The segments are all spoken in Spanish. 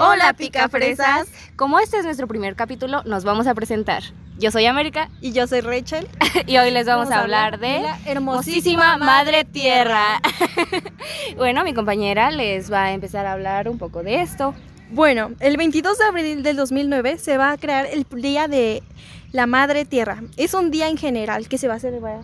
Hola, picafresas. Como este es nuestro primer capítulo, nos vamos a presentar. Yo soy América Y yo soy Rachel. y hoy les vamos, a hablar de la hermosísima Madre Tierra. bueno, mi compañera les va a empezar a hablar un poco de esto. Bueno, el 22 de abril del 2009 se va a crear el Día de la Madre Tierra. Es un día en general que se va a celebrar.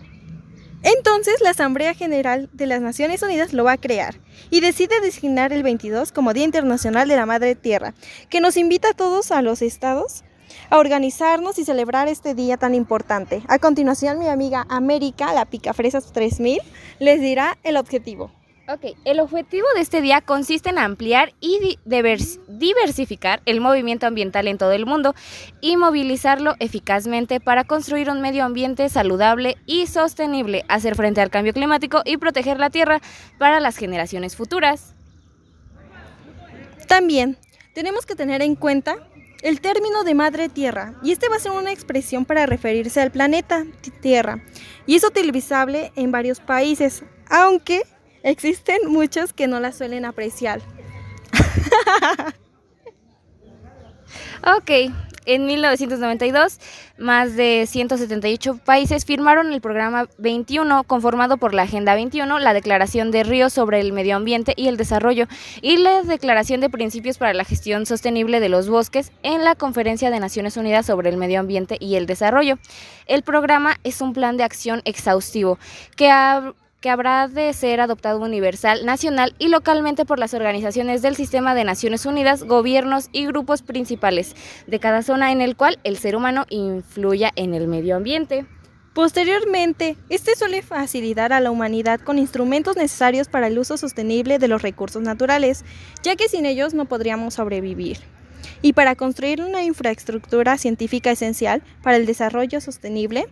Entonces, la Asamblea General de las Naciones Unidas lo va a crear y decide designar el 22 como Día Internacional de la Madre Tierra, que nos invita a todos a los estados a organizarnos y celebrar este día tan importante. A continuación, mi amiga América, la Picafresas 3000, les dirá el objetivo. Ok, el objetivo de este día consiste en ampliar y di- divers- diversificar el movimiento ambiental en todo el mundo y movilizarlo eficazmente para construir un medio ambiente saludable y sostenible, hacer frente al cambio climático y proteger la tierra para las generaciones futuras. También tenemos que tener en cuenta el término de madre tierra, y este va a ser una expresión para referirse al planeta Tierra, y es utilizable en varios países, aunque existen muchos que no la suelen apreciar. Ok, en 1992, más de 178 países firmaron el programa 21, conformado por la Agenda 21, la Declaración de Río sobre el Medio Ambiente y el Desarrollo, y la Declaración de Principios para la Gestión Sostenible de los Bosques en la Conferencia de Naciones Unidas sobre el Medio Ambiente y el Desarrollo. El programa es un plan de acción exhaustivo que ha que habrá de ser adoptado universal, nacional y localmente por las organizaciones del Sistema de Naciones Unidas, gobiernos y grupos principales de cada zona en el cual el ser humano influya en el medio ambiente. Posteriormente, este suele facilitar a la humanidad con instrumentos necesarios para el uso sostenible de los recursos naturales, ya que sin ellos no podríamos sobrevivir. Y para construir una infraestructura científica esencial para el desarrollo sostenible,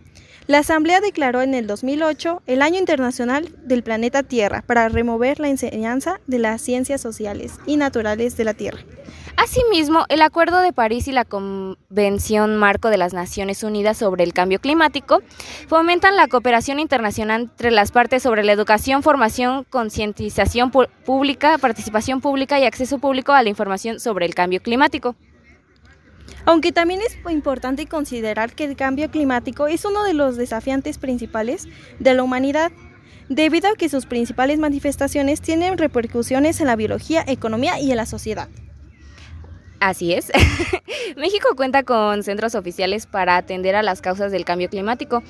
la Asamblea declaró en el 2008 el Año Internacional del Planeta Tierra para remover la enseñanza de las ciencias sociales y naturales de la Tierra. Asimismo, el Acuerdo de París y la Convención Marco de las Naciones Unidas sobre el Cambio Climático fomentan la cooperación internacional entre las partes sobre la educación, formación, concientización pública, participación pública y acceso público a la información sobre el cambio climático. Aunque también es importante considerar que el cambio climático es uno de los desafiantes principales de la humanidad, debido a que sus principales manifestaciones tienen repercusiones en la biología, economía y en la sociedad. Así es. México cuenta con centros oficiales para atender a las causas del cambio climático.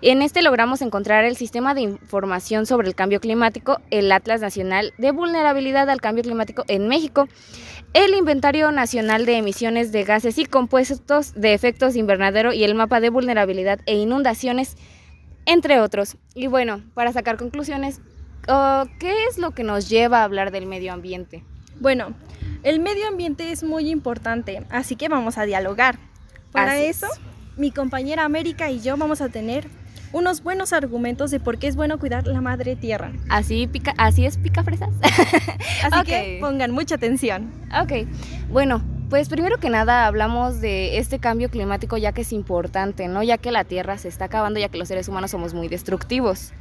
En este logramos encontrar el Sistema de Información sobre el Cambio Climático, el Atlas Nacional de Vulnerabilidad al Cambio Climático en México, el Inventario Nacional de Emisiones de Gases y Compuestos de Efectos Invernadero y el Mapa de Vulnerabilidad e Inundaciones, entre otros. Y bueno, para sacar conclusiones, oh, ¿qué es lo que nos lleva a hablar del medio ambiente? Bueno, el medio ambiente es muy importante, así que vamos a dialogar. Para Así es. eso, mi compañera América y yo vamos a tener unos buenos argumentos de por qué es bueno cuidar la madre tierra. Así, pica, así es, pica fresas. Así que pongan mucha atención. Ok, bueno, pues primero que nada hablamos de este cambio climático ya que es importante, ¿no? Ya que la Tierra se está acabando, ya que los seres humanos somos muy destructivos.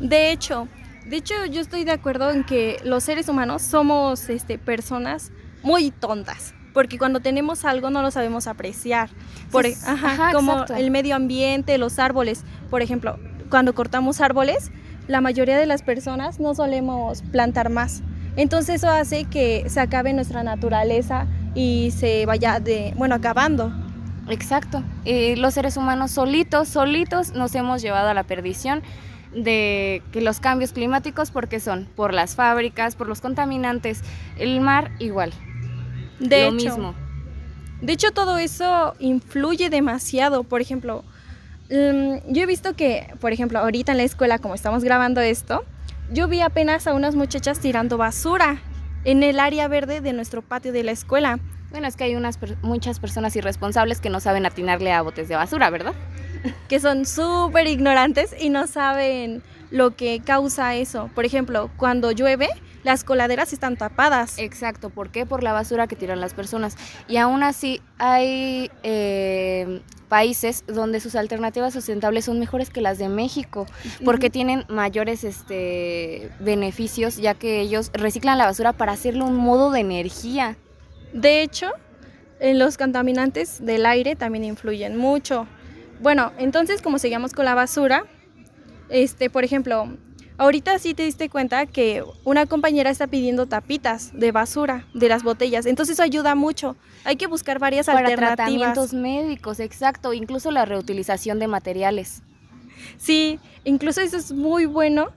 De hecho, de hecho yo estoy de acuerdo en que los seres humanos somos este, personas muy tontas, porque cuando tenemos algo no lo sabemos apreciar. Por, Sí, ajá, ajá, como exacto. el medio ambiente, los árboles. Por ejemplo, cuando cortamos árboles, la mayoría de las personas no solemos plantar más. Entonces eso hace que se acabe nuestra naturaleza y se vaya de, bueno, acabando. Exacto. Y los seres humanos solitos, solitos nos hemos llevado a la perdición de que los cambios climáticos, porque son por las fábricas, por los contaminantes, el mar igual. De lo hecho, mismo. De hecho, todo eso influye demasiado. Por ejemplo, mm, yo he visto que, por ejemplo, ahorita en la escuela, como estamos grabando esto, yo vi apenas a unas muchachas tirando basura en el área verde de nuestro patio de la escuela. Bueno, es que hay unas muchas personas irresponsables que no saben atinarle a botes de basura, ¿verdad? Que son súper ignorantes y no saben lo que causa eso. Por ejemplo, cuando llueve, las coladeras están tapadas. Exacto, ¿por qué? Por la basura que tiran las personas. Y aún así hay eh, países donde sus alternativas sustentables son mejores que las de México, porque tienen mayores este, beneficios, ya que ellos reciclan la basura para hacerle un modo de energía. De hecho, los contaminantes del aire también influyen mucho. Bueno, entonces como seguimos con la basura, este, por ejemplo, ahorita sí te diste cuenta que una compañera está pidiendo tapitas de basura de las botellas, entonces eso ayuda mucho. Hay que buscar varias Para alternativas. tratamientos médicos, exacto, incluso la reutilización de materiales. Sí, incluso eso es muy bueno,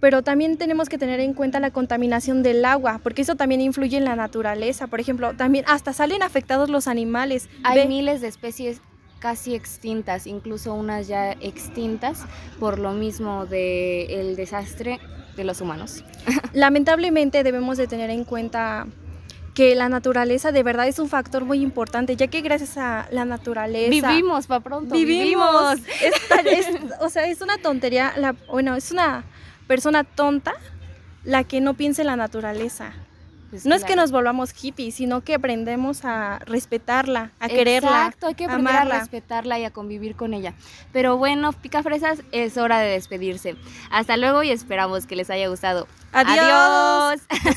pero también tenemos que tener en cuenta la contaminación del agua, porque eso también influye en la naturaleza. Por ejemplo, también hasta salen afectados los animales. Hay Ve- miles de especies casi extintas, incluso unas ya extintas, por lo mismo del desastre de los humanos. Lamentablemente debemos de tener en cuenta que la naturaleza de verdad es un factor muy importante, ya que gracias a la naturaleza Vivimos, pa' pronto. vivimos. Es tan- es- o sea, es una tontería, la, bueno, es una persona tonta la que no piensa en la naturaleza. Pues No es que nos volvamos hippies, sino que aprendemos a respetarla, a quererla, Exacto, hay que aprender amarla. a respetarla y a convivir con ella. Pero bueno, picafresas, es hora de despedirse. Hasta luego y esperamos que les haya gustado. Adiós. Adiós.